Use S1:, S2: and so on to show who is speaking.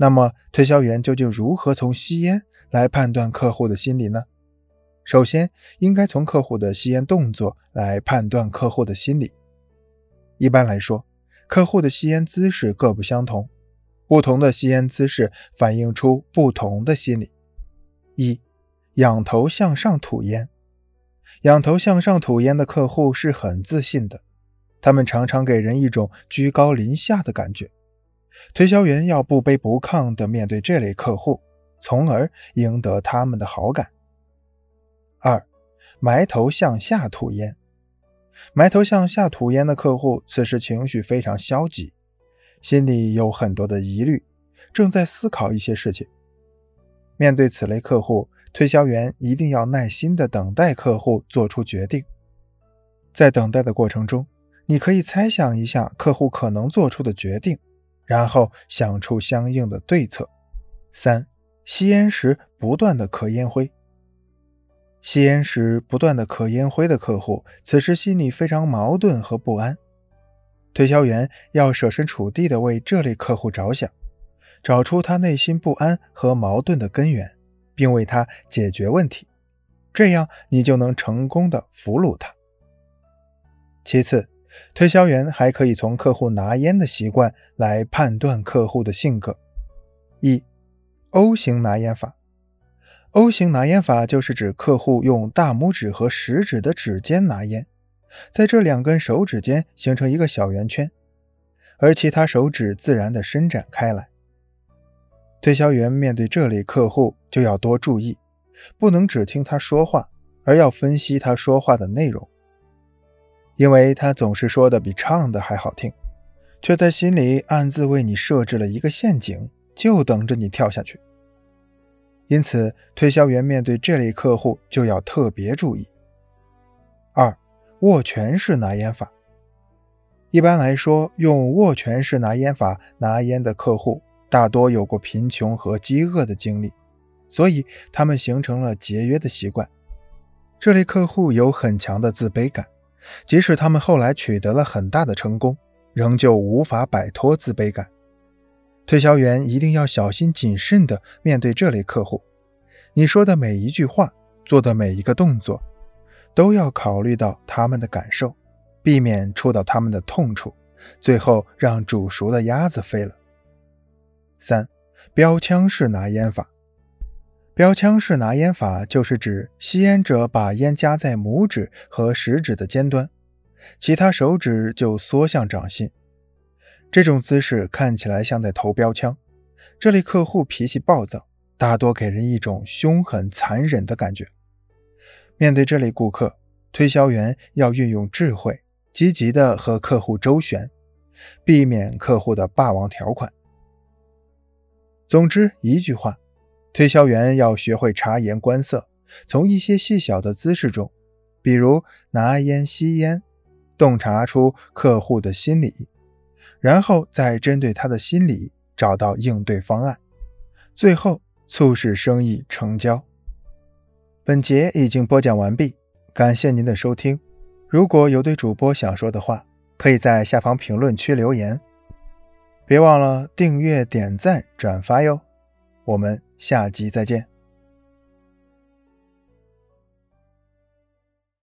S1: 那么，推销员究竟如何从吸烟来判断客户的心理呢？首先，应该从客户的吸烟动作来判断客户的心理。一般来说，客户的吸烟姿势各不相同，不同的吸烟姿势反映出不同的心理。一，仰头向上吐烟。仰头向上吐烟的客户是很自信的，他们常常给人一种居高临下的感觉。推销员要不卑不亢地面对这类客户，从而赢得他们的好感。二，埋头向下吐烟。埋头向下吐烟的客户，此时情绪非常消极，心里有很多的疑虑，正在思考一些事情。面对此类客户，推销员一定要耐心地等待客户做出决定。在等待的过程中，你可以猜想一下客户可能做出的决定。然后想出相应的对策。三、吸烟时不断的咳烟灰。吸烟时不断的咳烟灰的客户，此时心里非常矛盾和不安。推销员要设身处地的为这类客户着想，找出他内心不安和矛盾的根源，并为他解决问题，这样你就能成功的俘虏他。其次。推销员还可以从客户拿烟的习惯来判断客户的性格。一，O 型拿烟法。O 型拿烟法就是指客户用大拇指和食指的指尖拿烟，在这两根手指间形成一个小圆圈，而其他手指自然的伸展开来。推销员面对这类客户就要多注意，不能只听他说话，而要分析他说话的内容。因为他总是说的比唱的还好听，却在心里暗自为你设置了一个陷阱，就等着你跳下去。因此，推销员面对这类客户就要特别注意。二，握拳式拿烟法。一般来说，用握拳式拿烟法拿烟的客户，大多有过贫穷和饥饿的经历，所以他们形成了节约的习惯。这类客户有很强的自卑感。即使他们后来取得了很大的成功，仍旧无法摆脱自卑感。推销员一定要小心谨慎地面对这类客户。你说的每一句话，做的每一个动作，都要考虑到他们的感受，避免触到他们的痛处，最后让煮熟的鸭子飞了。三，标枪式拿烟法。标枪式拿烟法就是指吸烟者把烟夹在拇指和食指的尖端，其他手指就缩向掌心。这种姿势看起来像在投标枪。这类客户脾气暴躁，大多给人一种凶狠残忍的感觉。面对这类顾客，推销员要运用智慧，积极的和客户周旋，避免客户的霸王条款。总之一句话。推销员要学会察言观色，从一些细小的姿势中，比如拿烟、吸烟，洞察出客户的心理，然后再针对他的心理找到应对方案，最后促使生意成交。本节已经播讲完毕，感谢您的收听。如果有对主播想说的话，可以在下方评论区留言，别忘了订阅、点赞、转发哟。我们下集再见。